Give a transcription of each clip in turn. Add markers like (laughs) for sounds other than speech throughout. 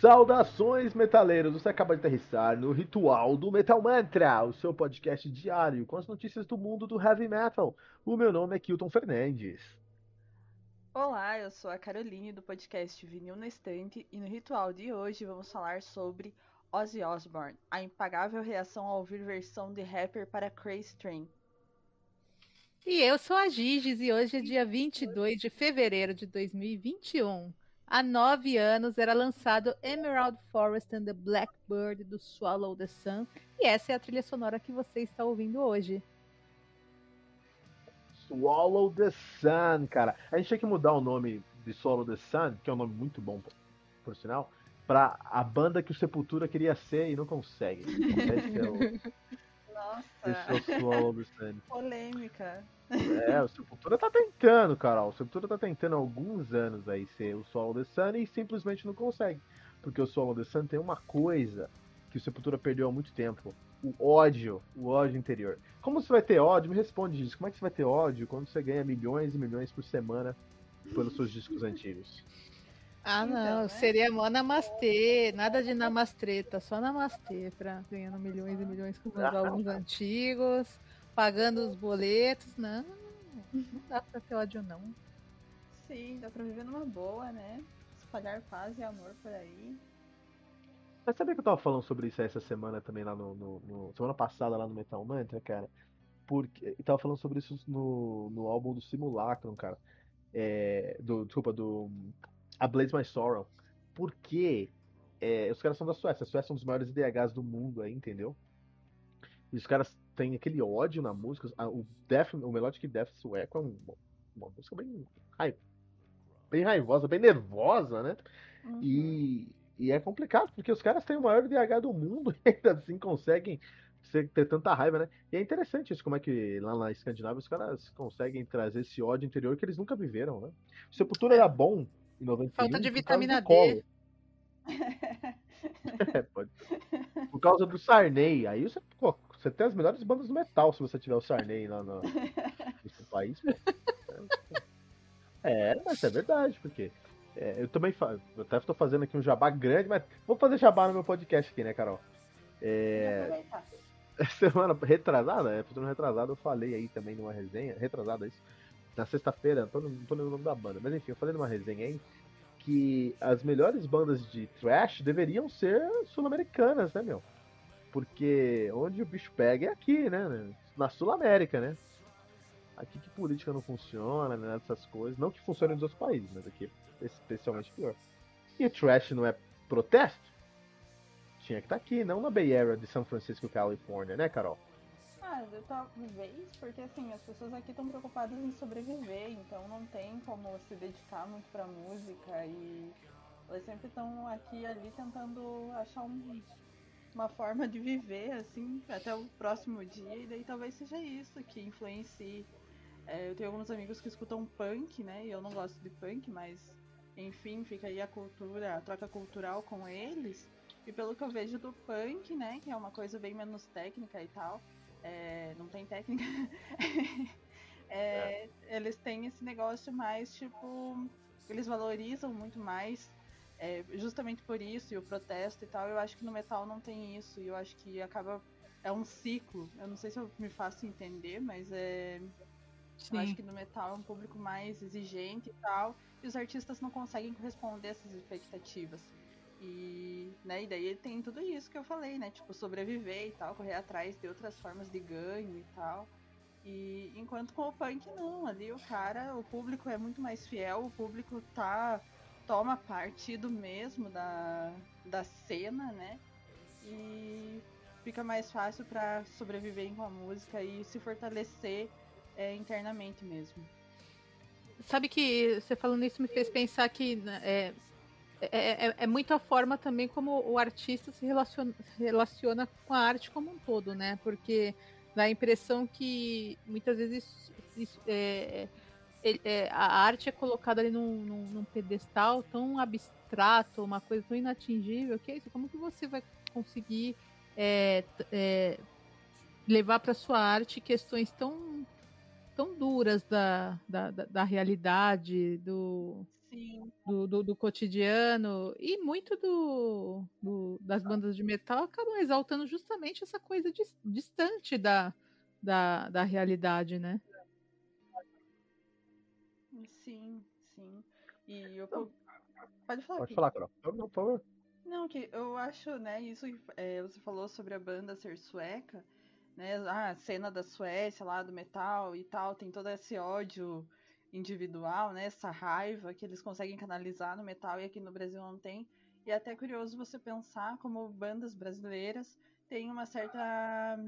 Saudações, metaleiros! Você acaba de aterrissar no Ritual do Metal Mantra, o seu podcast diário com as notícias do mundo do heavy metal. O meu nome é Kilton Fernandes. Olá, eu sou a Caroline do podcast Vinil na Estante e no ritual de hoje vamos falar sobre Ozzy Osbourne, a impagável reação ao ouvir versão de rapper para Crazy Train. E eu sou a Giges e hoje é dia 22 de fevereiro de 2021. Há nove anos era lançado Emerald Forest and the Blackbird do Swallow the Sun, e essa é a trilha sonora que você está ouvindo hoje. Swallow the Sun, cara. A gente tinha que mudar o nome de Swallow the Sun, que é um nome muito bom, por sinal, para a banda que o Sepultura queria ser e não consegue. Esse é o, (laughs) Nossa, esse o Swallow the Sun. polêmica. É, o Sepultura tá tentando, Carol. O Sepultura tá tentando há alguns anos aí ser o Swallow the Sun e simplesmente não consegue. Porque o Swallow the Sun tem uma coisa que o Sepultura perdeu há muito tempo. O ódio, o ódio interior. Como você vai ter ódio? Me responde isso. Como é que você vai ter ódio quando você ganha milhões e milhões por semana pelos seus discos antigos? Ah, Então, não, né? seria mó namastê, nada de namastreta, só namastê, pra ganhando milhões e milhões com os álbuns antigos, pagando os boletos. Não, não dá pra ter ódio, não. Sim, dá pra viver numa boa, né? Espalhar paz e amor por aí. Mas sabia que eu tava falando sobre isso essa semana também lá no, no- no- Semana passada lá no Metal Mantra, cara? Porque. E tava falando sobre isso no, no álbum do Simulacrum, cara. É, do, desculpa, do. A Blaze My Sorrow. Porque é, os caras são da Suécia. A Suécia é um dos maiores IDHs do mundo aí, entendeu? E os caras têm aquele ódio na música. a- o, death, o Melodic Death sueco é um- uma música bem, rai- bem raivosa, bem nervosa, né? Uhum. E, e é complicado, porque os caras têm o maior DH do mundo (laughs) e ainda assim conseguem ter tanta raiva, né? E é interessante isso, como é que lá na Escandinávia os caras conseguem trazer esse ódio interior que eles nunca viveram, né? O Sepultura era bom em 91 Falta de vitamina D. (laughs) É, pode ser. (laughs) Por causa do Sarney. Aí você, pô, você tem as melhores bandas do metal se você tiver o Sarney lá no, (laughs) no seu país. pô. É, mas é verdade, porque é, eu também fa- eu até estou fazendo aqui um jabá grande, mas vou fazer jabá no meu podcast aqui, né, Carol? É, semana retrasada, é, semana retrasada eu falei aí também numa resenha, retrasada isso, na sexta-feira, não tô, não tô lembrando o nome da banda, mas enfim, eu falei numa resenha aí que as melhores bandas de thrash deveriam ser sul-americanas, né, meu? Porque onde o bicho pega é aqui, né? Na Sul-América, né? Aqui que política não funciona, né? Essas coisas. Não que funcione nos outros países, mas aqui é especialmente pior. E trash não é protesto? Tinha que estar aqui, não na Bay Area de São Francisco, Califórnia, né, Carol? Eu talvez, porque assim, as pessoas aqui estão preocupadas em sobreviver, então não tem como se dedicar muito pra música e elas sempre estão aqui e ali tentando achar um- uma forma de viver, assim, até o próximo dia, e daí talvez seja isso que influencie. É, eu tenho alguns amigos que escutam punk, né? E eu não gosto de punk, mas enfim, fica aí a cultura, a troca cultural com eles. E pelo que eu vejo do punk, né, que é uma coisa bem menos técnica e tal, é, não tem técnica. (laughs) É, Eles têm esse negócio mais, tipo, eles valorizam muito mais, é, justamente por isso, e o protesto e tal. Eu acho que no metal não tem isso, e eu acho que acaba. É um ciclo. Eu não sei se eu me faço entender, mas é. Eu acho que no metal é um público mais exigente e tal, e os artistas não conseguem corresponder a essas expectativas. E, né, e daí tem tudo isso que eu falei, né? Tipo, sobreviver e tal, correr atrás de outras formas de ganho e tal. E enquanto com o punk não, ali o cara, o público é muito mais fiel, o público tá toma partido mesmo da, da cena, né? E fica mais fácil pra sobreviver com a música e se fortalecer é, internamente mesmo. Sabe que você falando isso me fez pensar que né, é, é, é, é muito a forma também como o artista se relaciona, relaciona com a arte como um todo, né? Porque dá a impressão que muitas vezes isso, é, é, a arte é colocada ali num, num, num pedestal tão abstrato, uma coisa tão inatingível, que é isso, como que você vai conseguir é, é, levar para sua arte questões tão tão duras da, da, da, da realidade, do, Sim, do, do, do, cotidiano. E muito do, do, das bandas de metal acabam exaltando justamente essa coisa distante da, da, da realidade, né? Sim, sim. E eu. Pode falar. Pode falar, Carol. Não, por favor. Não, que eu acho, né, isso é, você falou sobre a banda ser sueca, né? A cena da Suécia lá do metal e tal, tem todo esse ódio individual, né? Essa raiva que eles conseguem canalizar no metal e aqui no Brasil não tem. E é até curioso você pensar como bandas brasileiras têm uma certa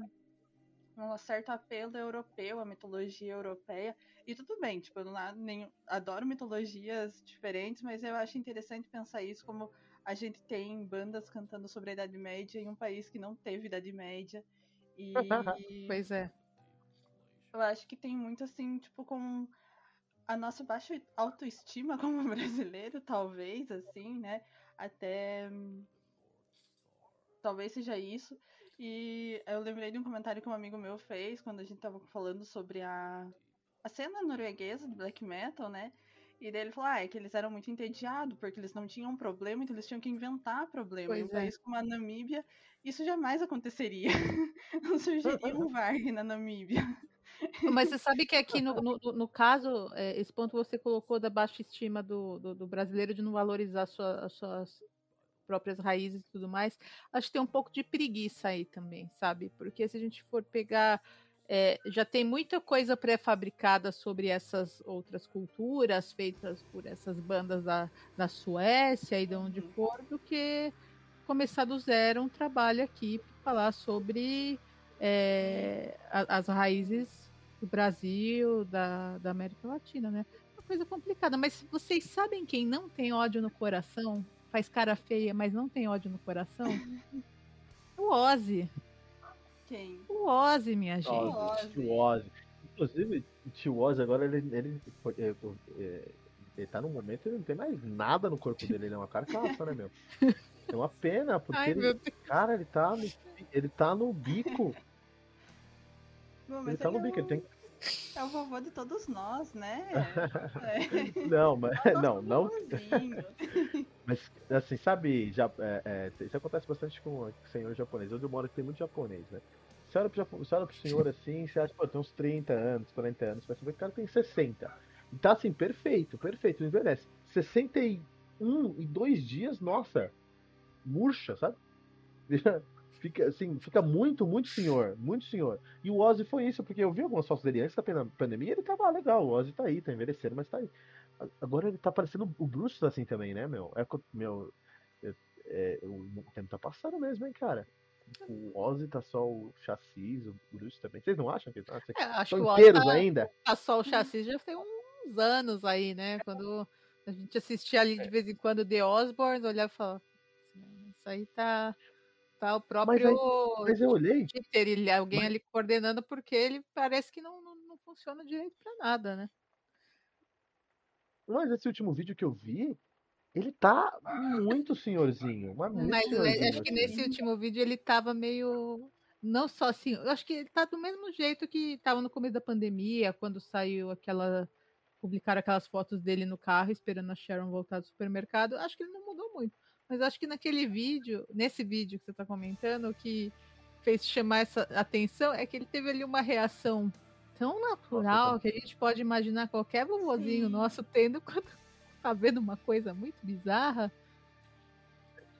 um certo apelo europeu, a mitologia europeia. E tudo bem, tipo, eu não nem, adoro mitologias diferentes, mas eu acho interessante pensar isso como a gente tem bandas cantando sobre a Idade Média em um país que não teve Idade Média. (laughs) E. pois é. Eu acho que tem muito assim, tipo, com a nossa baixa autoestima como (laughs) brasileiro, talvez, assim, né? Até. Talvez seja isso. E eu lembrei de um comentário que um amigo meu fez quando a gente tava falando sobre a, a cena norueguesa do black metal, né? E daí ele falou, ah, é que eles eram muito entediados, porque eles não tinham problema, então eles tinham que inventar problema. Pois em um é. país como a Namíbia, isso jamais aconteceria. (laughs) não surgiria um Varg na Namíbia. (laughs) Mas você sabe que aqui no, no, no caso, é, esse ponto você colocou da baixa estima do, do, do brasileiro de não valorizar sua, as suas próprias raízes e tudo mais, acho que tem um pouco de preguiça aí também, sabe? Porque se a gente for pegar é, já tem muita coisa pré-fabricada sobre essas outras culturas feitas por essas bandas da, da Suécia e de onde uhum. for, do que começar do zero um trabalho aqui para falar sobre é, a, as raízes do Brasil, da, da América Latina, né? Uma coisa complicada, mas vocês sabem quem não tem ódio no coração? Faz cara feia, mas não tem ódio no coração? (laughs) o Ozzy. Quem? O Ozzy, minha gente. Ozzy, o Ozzy. Inclusive, o tio Ozzy agora ele, ele, ele, ele, tá num momento ele não tem mais nada no corpo dele, ele é uma carcaça, né, meu? É uma pena, porque Ai, ele, cara, ele tá no, ele tá no bico. Bom, ele tá no bico, ele tem é o vovô de todos nós, né? (laughs) É. Não, mas é não, não. (laughs) mas assim, sabe, já, é, é, isso acontece bastante com o senhor japonês. Onde eu moro tem muito japonês, né? Você olha, pro, você olha pro senhor assim, você acha, pô, tem uns 30 anos, 40 anos, mas você vê que o cara tem 60. E tá assim, perfeito, perfeito, envelhece. 61 e dois dias, nossa, murcha, sabe? (laughs) Fica, assim, fica muito, muito senhor. Muito senhor. E o Ozzy foi isso, porque eu vi algumas fotos dele antes da pandemia ele tava legal. O Ozzy tá aí, tá envelhecendo, mas tá aí. Agora ele tá parecendo o Bruce assim também, né, meu? É, meu é, é, o tempo tá passando mesmo, hein, cara? O Ozzy tá só o chassis, o Bruce também. Vocês não acham que tá? É, acho que inteiros tá, ainda? Tá só o chassis já tem uns anos aí, né? Quando a gente assistia ali de vez em quando The Osborne, olhava e falava, isso aí tá Tá o próprio mas, aí, mas eu olhei. Twitter, ele, alguém mas... ali coordenando, porque ele parece que não, não, não funciona direito para nada, né? Mas esse último vídeo que eu vi, ele tá muito senhorzinho. Mas, muito mas senhorzinho, acho que nesse último vídeo ele tava meio. Não só assim, eu acho que ele tá do mesmo jeito que tava no começo da pandemia, quando saiu aquela. Publicaram aquelas fotos dele no carro esperando a Sharon voltar do supermercado. Acho que ele não mudou muito. Mas acho que naquele vídeo, nesse vídeo que você está comentando, o que fez chamar essa atenção é que ele teve ali uma reação tão natural que a gente pode imaginar qualquer vovozinho Sim. nosso tendo (laughs) quando tá vendo uma coisa muito bizarra.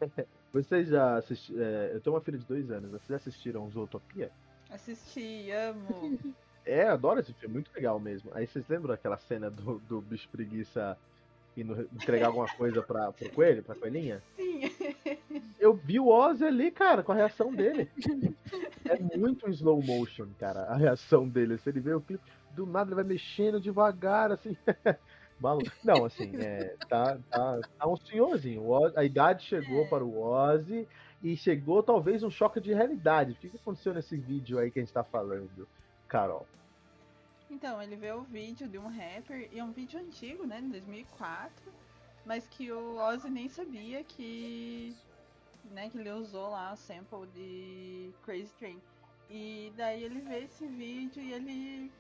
(laughs) Vocês já assistiram. É, eu tenho uma filha de dois anos. Vocês já assistiram Zootopia? Assisti, amo. (laughs) É, adoro esse filme, muito legal mesmo. Aí vocês lembram aquela cena do, do bicho preguiça indo entregar alguma coisa pra, pro coelho, pra coelhinha? Sim. Eu vi o Ozzy ali, cara, com a reação dele. É (laughs) muito um slow motion, cara, a reação dele. Se ele vê o clipe, do nada ele vai mexendo devagar, assim. (laughs) Não, assim, é, tá, tá, tá um senhorzinho. Ozzy, a idade chegou é. para o Ozzy e chegou talvez um choque de realidade. O que, que aconteceu nesse vídeo aí que a gente tá falando, Carol? Então, ele vê o vídeo de um rapper, e é um vídeo antigo, né, de 2004, mas que o Ozzy nem sabia que, né, que ele usou lá o sample de Crazy Train. E daí ele vê esse vídeo e ele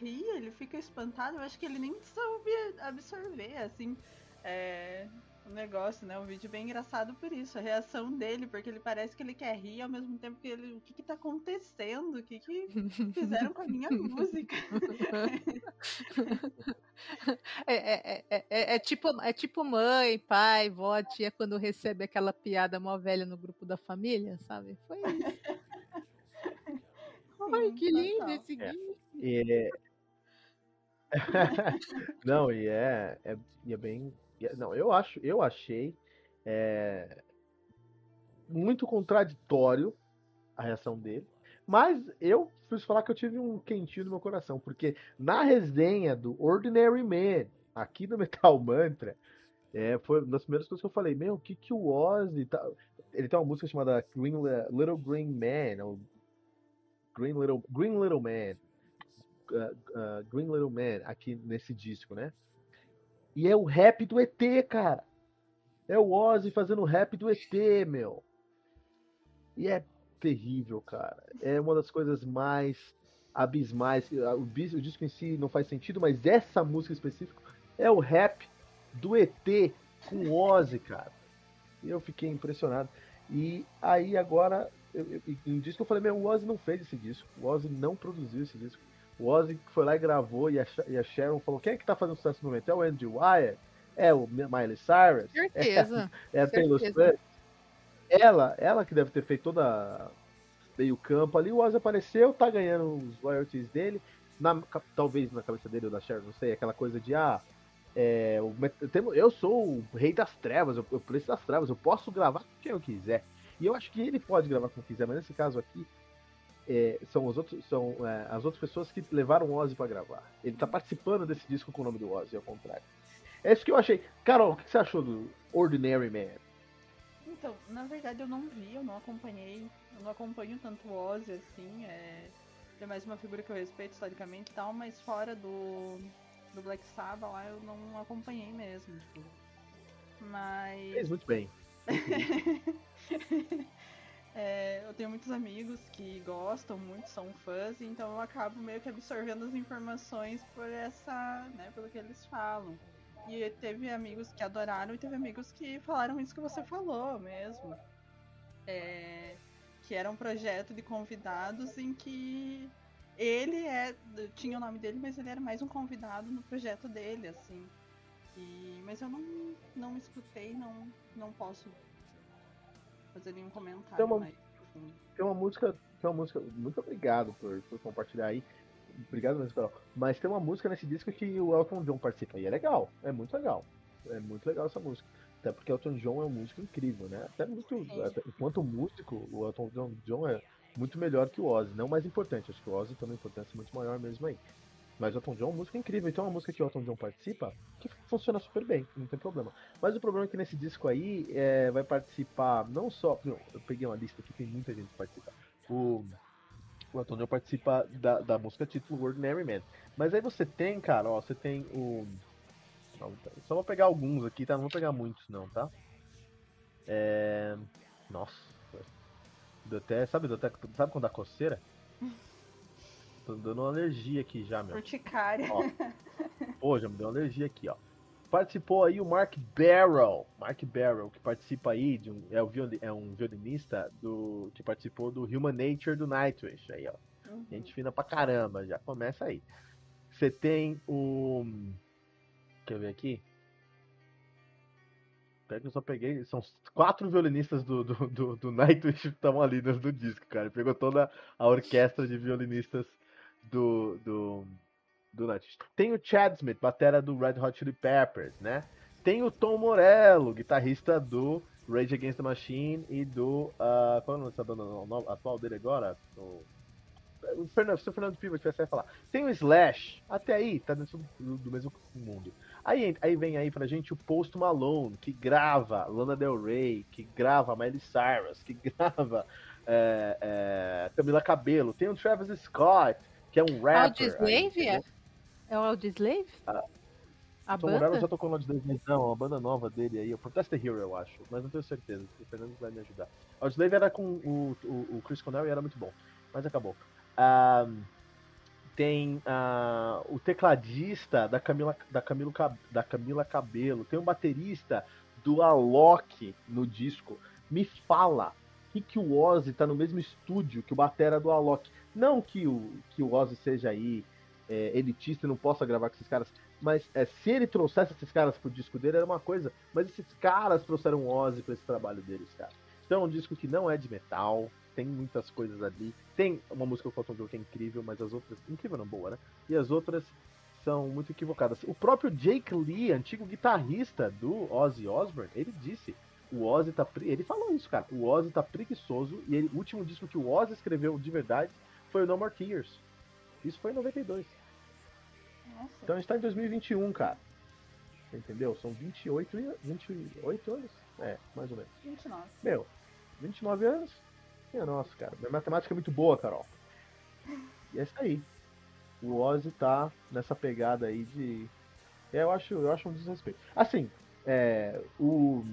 ri, ele fica espantado, eu acho que ele nem soube absorver, assim, é, o negócio, né? Um vídeo bem engraçado por isso, a reação dele, porque ele parece que ele quer rir ao mesmo tempo que ele. O que que tá acontecendo? O que que (laughs) fizeram com a minha música? É, é, é, é, é tipo, é tipo mãe, pai, vó, tia, quando recebe aquela piada mó velha no grupo da família, sabe? Foi isso. Ai, que lindo total. esse gif. E é- (laughs) não, e é, é, e é bem. E é- Não, eu acho, eu achei é, muito contraditório a reação dele. Mas eu preciso falar que eu tive um quentinho no meu coração, porque na resenha do Ordinary Man, aqui no (laughs) Metal Mantra, é, foi uma das primeiras coisas que eu falei, meu, o que que o Ozzy tá... Ele tem uma música chamada Green, Little Green Man, ou Green Little, Green Little Man, uh, uh, Green Little Man, aqui nesse disco, né? E é o rap do ET, cara. É o Ozzy fazendo rap do ET, meu. E é terrível, cara. É uma das coisas mais abismais. O, disco em si não faz sentido, mas essa música específica é o rap do ET com Ozzy, cara. E eu fiquei impressionado. E aí agora, eu, eu, em disco eu falei, meu, o Ozzy não fez esse disco. O Ozzy não produziu esse disco. O Ozzy foi lá e gravou e a, e a Sharon falou, quem é que tá fazendo sucesso no momento? É o Andrew Wyatt? É o Miley Cyrus? Certeza. (laughs) É a Taylor. Swift? Ela, ela que deve ter feito toda meio campo ali. O Ozzy apareceu, tá ganhando os royalties dele. Na, talvez na cabeça dele ou da Sharon, não sei, aquela coisa de ah, é, eu sou o rei das trevas, eu, eu preço das trevas, eu posso gravar com quem eu quiser. E eu acho que ele pode gravar com quem quiser, mas nesse caso aqui é, são, os outros, são é, as outras pessoas que levaram o Ozzy pra gravar. Ele tá participando desse disco com o nome do Ozzy, ao contrário. É isso que eu achei. Carol, o que você achou do Ordinary Man? Então, na verdade eu não vi, eu não acompanhei, eu não acompanho tanto o Ozzy assim, é, é mais uma figura que eu respeito historicamente e tal, mas fora do, do Black Sabbath lá eu não acompanhei mesmo, tipo. Mas. Fez muito bem. (laughs) É, eu tenho muitos amigos que gostam muito, são fãs, então eu acabo meio que absorvendo as informações por essa, né, pelo que eles falam. E teve amigos que adoraram e teve amigos que falaram isso que você falou mesmo. É, que era um projeto de convidados em que ele é, tinha o nome dele, mas ele era mais um convidado no projeto dele, assim. E, mas eu não, não escutei, não, não posso fazer nenhum comentário Tem uma- mais profundo. Tem uma música. Tem uma música. Muito obrigado por, por compartilhar aí. Obrigado mesmo, Carol. Mas tem uma música nesse disco que o Elton John participa. E é legal. É muito legal. É muito legal essa música. Até porque o Elton John é um músico incrível, né? Até muito. Até- enquanto músico, o Elton John, John é muito melhor que o Ozzy. Não mais importante. Acho que o Ozzy tem uma importância muito maior mesmo aí. Mas o Elton John é uma música incrível. Então é uma música que o Elton John participa que funciona super bem. Não tem problema. Mas o problema é que nesse disco aí é, vai participar não só. não, eu peguei uma lista aqui, tem muita gente que participa. O, o Elton John participa da, da música título Ordinary Man. Mas aí você tem, cara, ó, você tem o. não, Só vou pegar alguns aqui, tá? Não vou pegar muitos não, tá? É. Nossa. Deu até, sabe, deu até, sabe quando dá coceira? (laughs) Tô dando uma alergia aqui já, meu. Urticária. Ó. (laughs) Pô, já me deu uma alergia aqui, ó. Participou aí o Mark Barrel. Mark Barrel, que participa aí de um. É, violi- é um violinista do. que participou do Human Nature do Nightwish. Aí, ó. Uhum. Gente fina pra caramba, já começa aí. Você tem o. Quer ver aqui? Pera que eu só peguei. São quatro violinistas do, do, do, do Nightwish que estavam ali no, no disco, cara. Pegou toda a orquestra de violinistas do, do, do Nightwish. Tem o Chad Smith, batera do Red Hot Chili Peppers, né? Tem o Tom Morello, guitarrista do Rage Against the Machine e do. ah, qual é o no- atual dele agora? O, o Fernando, se o Fernando Piva tivesse falar. Tem o Slash, até aí, tá dentro do, do mesmo mundo. Aí, aí vem aí pra gente o Post Malone, que grava Lana Del Rey, que grava Miley Cyrus, que (laughs) grava é, é, Camila Cabello. Tem o Travis Scott, que é um rapper. aí, Audioslave? entendeu? É o Audioslave? Ah, A Tom Morello banda? já tocou no Audioslave, não, uma banda nova dele aí, o Protest the Hero, eu acho, mas não tenho certeza, o Fernando vai me ajudar. Audioslave era com o, o, o Chris Cornell e era muito bom, mas acabou. Ah, tem uh, o tecladista da Camila, da, Camilo, da Camila Cabelo, tem o baterista do Alok no disco. Me fala que, que o Ozzy tá no mesmo estúdio que o batera do Alok. Não que o, que o Ozzy seja aí é, elitista e não possa gravar com esses caras, mas é, se ele trouxesse esses caras pro disco dele era uma coisa, mas esses caras trouxeram o Ozzy pra esse trabalho deles, cara. Então é um disco que não é de metal, tem muitas coisas ali. Tem uma música do Cotton Joe que é incrível, mas as outras. Incrível não, boa, né? E as outras são muito equivocadas. O próprio Jake Lee, antigo guitarrista do Ozzy Osbourne, ele disse. O Ozzy tá. Ele falou isso, cara. O Ozzy tá preguiçoso. E ele, o último disco que o Ozzy escreveu de verdade foi o No More Tears. Isso foi em 92. Nossa. Então a gente tá em 2021, cara. Entendeu? São 28, 28 anos? É, mais ou menos. 29. Meu, 29 anos? Minha nossa, cara. Minha matemática é muito boa, Carol. E é isso aí. O Ozzy tá nessa pegada aí de. É, eu acho, eu acho um desrespeito. Assim, é, o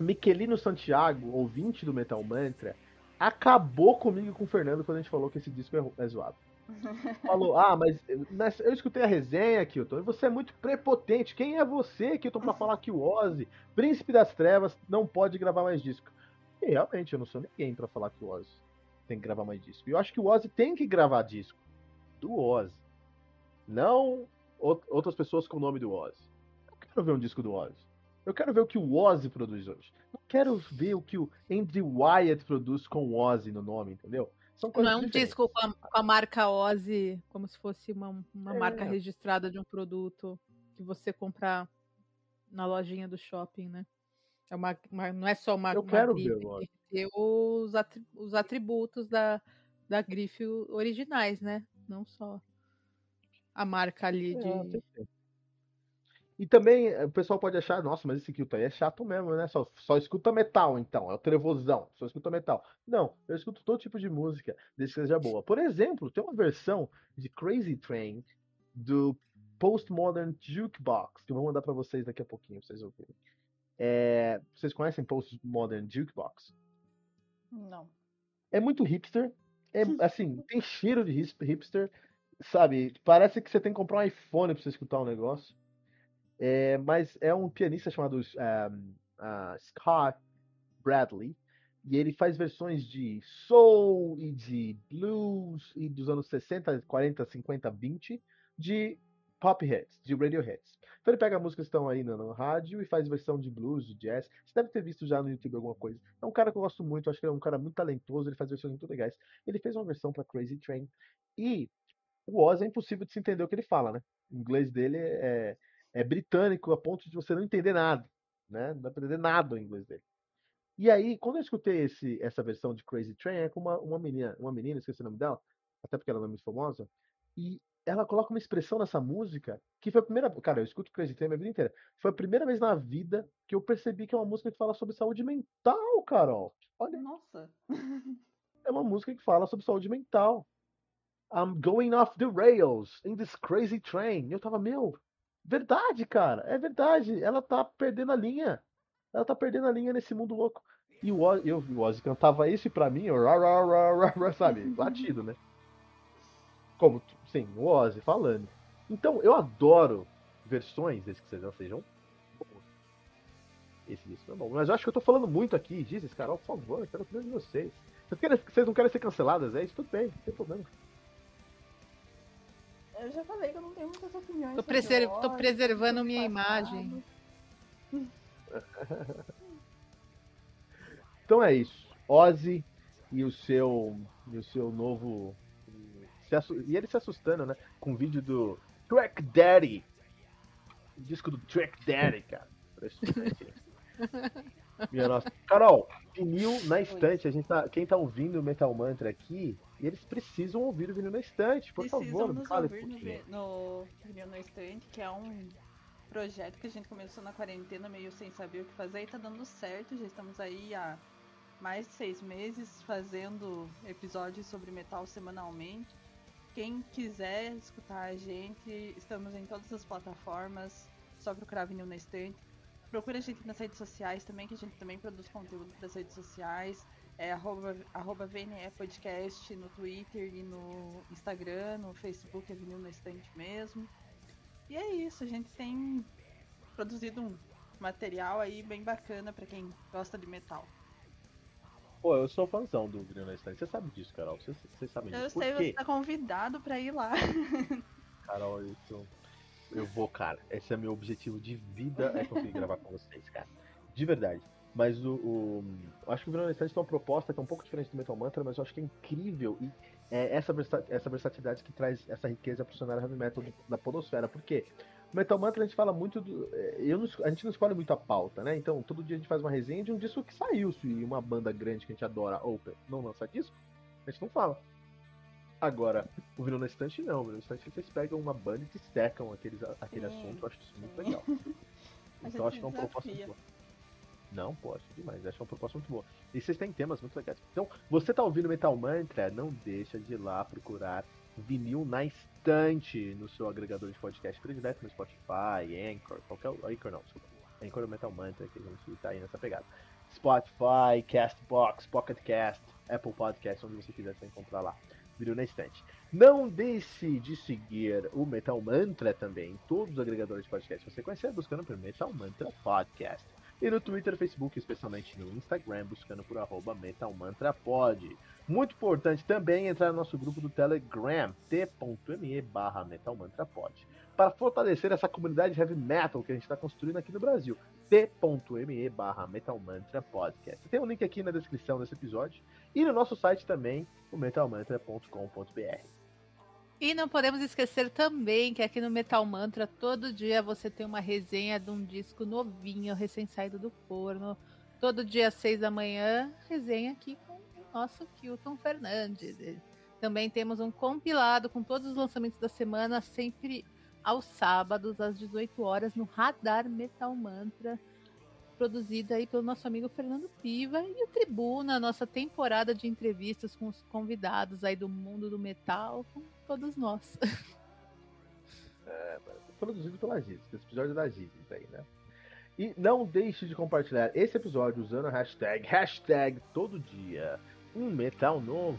Miquelino Santiago, ouvinte do Metal Mantra, acabou comigo com o Fernando quando a gente falou que esse disco é, é zoado. (laughs) Falou, ah, mas eu escutei a resenha, Kilton, e você é muito prepotente. Quem é você, Kilton, pra falar que o Ozzy, príncipe das trevas, não pode gravar mais disco? E realmente, eu não sou ninguém para falar que o Ozzy tem que gravar mais disco. E eu acho que o Ozzy tem que gravar disco do Ozzy. Não outras pessoas com o nome do Ozzy. Eu quero ver um disco do Ozzy. Eu quero ver o que o Ozzy produz hoje. Não quero ver o que o Andrew Wyatt produz com o Ozzy no nome, entendeu? São coisas Não é um diferentes. disco com a, com a, marca Ozzy, como se fosse uma, uma é. marca registrada de um produto que você comprar na lojinha do shopping, né? É uma, uma, não é só uma, Eu uma quero grife, ver tem que ter os, os atributos da, da grife originais, né? Não só a marca ali é, de. E também eh, o pessoal pode achar, nossa, mas esse Kilton aí é chato mesmo, né? Só, só escuta metal, então, é o trevosão, só escuta metal. Não, eu escuto todo tipo de música, desde que seja boa. Por exemplo, tem uma versão de Crazy Train do Postmodern Jukebox, que eu vou mandar para vocês daqui a pouquinho, pra vocês ouvirem. É, vocês conhecem Postmodern Jukebox? Não. É muito hipster. É, (laughs) assim, tem cheiro de hipster, sabe? Parece que você tem que comprar um iPhone pra você escutar o um negócio. É, mas é um pianista chamado uh, Scott Bradley. E ele faz versões de soul e de blues e dos anos 60, 40, 50, 20 de pop hits, de radio hits. Então ele pega músicas que estão aí no, no, rádio e faz versão de blues, de jazz. Você deve ter visto já no YouTube alguma coisa. É um cara que eu gosto muito, acho que é um cara muito talentoso, ele faz versões muito legais. Ele fez uma versão para Crazy Train. E o Oz é impossível de se entender o que ele fala, né? O inglês dele é, é britânico a ponto de você não entender nada, né? Não entender nada o inglês dele. E aí, quando eu escutei esse, essa versão de Crazy Train, é com uma, uma menina, uma menina, esqueci o nome dela, até porque ela não é muito famosa, e ela coloca uma expressão nessa música que foi a primeira. Cara, eu escuto Crazy Train a minha vida inteira. Foi a primeira vez na vida que eu percebi que é uma música que fala sobre saúde mental, Carol. Olha. Nossa. É uma música que fala sobre saúde mental. I'm going off the rails in this crazy train. Eu tava, meu, verdade, cara. É verdade. Ela tá perdendo a linha. Ela tá perdendo a linha nesse mundo louco. E o Ozzy, eu, o Ozzy cantava isso e pra mim, eu, rá, rá, rá, (laughs) sabe? Latido, né? Como, sim, o Ozzy falando. Então, eu adoro versões, desde que vocês sejam esse disco é bom. Mas eu acho que eu tô falando muito aqui. Dizes, Carol, por favor, eu quero opinar de vocês. Vocês, querem, vocês não querem ser canceladas, é isso? Tudo bem, não tem problema. Eu já falei que eu não tenho muitas opiniões. Tô, preser tô preservando minha imagem. (laughs) então é isso. Ozzy e o seu, e o seu novo e ele se assustando, né? Com o vídeo do Track Daddy. O disco do Track Daddy, cara. (laughs) Minha nossa. Carol, vinil na estante. A gente tá, quem tá ouvindo o Metal Mantra aqui, eles precisam ouvir o vinil na estante, por precisam favor. Nos fale ouvir no, no vinil na estante, que é um projeto que a gente começou na quarentena meio sem saber o que fazer e tá dando certo. Já estamos aí há mais de seis meses fazendo episódios sobre metal semanalmente. Quem quiser escutar a gente, estamos em todas as plataformas, só procurar Vinil na Estante. Procura a gente nas redes sociais também, que a gente também produz conteúdo para as redes sociais. É arroba, arroba VNE Podcast no Twitter e no Instagram, no Facebook é Vinil na Estante mesmo. E é isso, a gente tem produzido um material aí bem bacana para quem gosta de metal. Pô, eu sou fãzão do Vinil na Estante. Você sabe disso, Carol? Vocês sabem disso. Eu sei, você tá convidado para ir lá. (laughs) Carol, isso. Eu vou, cara. Esse é meu objetivo de vida, é conseguir gravar com vocês, cara. De verdade. Mas o, o eu acho que o na Estante tem uma proposta que é um pouco diferente do Metal Mantra, mas eu acho que é incrível e é essa, essa versatilidade que traz essa riqueza pro cenário heavy metal da podosfera. Por quê? Metal Mantra a gente fala muito do. É, eu não, a gente não escolhe muito a pauta, né? Então todo dia a gente faz uma resenha de um disco que saiu. Se uma banda grande que a gente adora, Open, não lança disco, a gente não fala. Agora, o Vinil na Estante não. O Vinil na Estante vocês pegam uma banda e destacam aqueles, aquele sim, assunto. Eu acho isso muito legal. (laughs) então acho que é uma proposta muito boa. Não, posso demais. Acho é uma proposta muito boa. E vocês têm temas muito legais. Então, você tá ouvindo Metal Mantra? Não deixa de ir lá procurar vinil na estante no seu agregador de podcast predileto no Spotify, Anchor, qualquer. Anchor não, desculpa. Anchor é Metal Mantra, que a gente tá aí nessa pegada. Spotify, Castbox, Pocket Cast, Apple Podcast, onde você quiser você encontrar lá. Na estante. Não deixe de seguir o Metal Mantra também todos os agregadores de podcast. Você conhece buscando por Metal Mantra Podcast. E no Twitter, Facebook, especialmente no Instagram, buscando por arroba metalmantrapod. Muito importante também entrar no nosso grupo do Telegram, t.me barra metalmantrapod. Para fortalecer essa comunidade heavy metal que a gente está construindo aqui no Brasil, t.me barra metalmantrapodcast. Tem um link aqui na descrição desse episódio e no nosso site também, o metalmantra.com.br. E não podemos esquecer também que aqui no Metal Mantra todo dia você tem uma resenha de um disco novinho, recém-saído do forno. Todo dia às seis da manhã, resenha aqui com o nosso Kilton Fernandes. Também temos um compilado com todos os lançamentos da semana, sempre aos sábados, às 18 horas, no Radar Metal Mantra produzida aí pelo nosso amigo Fernando Piva e o Tribuna, nossa temporada de entrevistas com os convidados aí do mundo do metal, com todos nós. É, produzido pela Giz, esse episódio é da Giz aí, né? E não deixe de compartilhar esse episódio usando a hashtag, hashtag todo dia, um metal novo.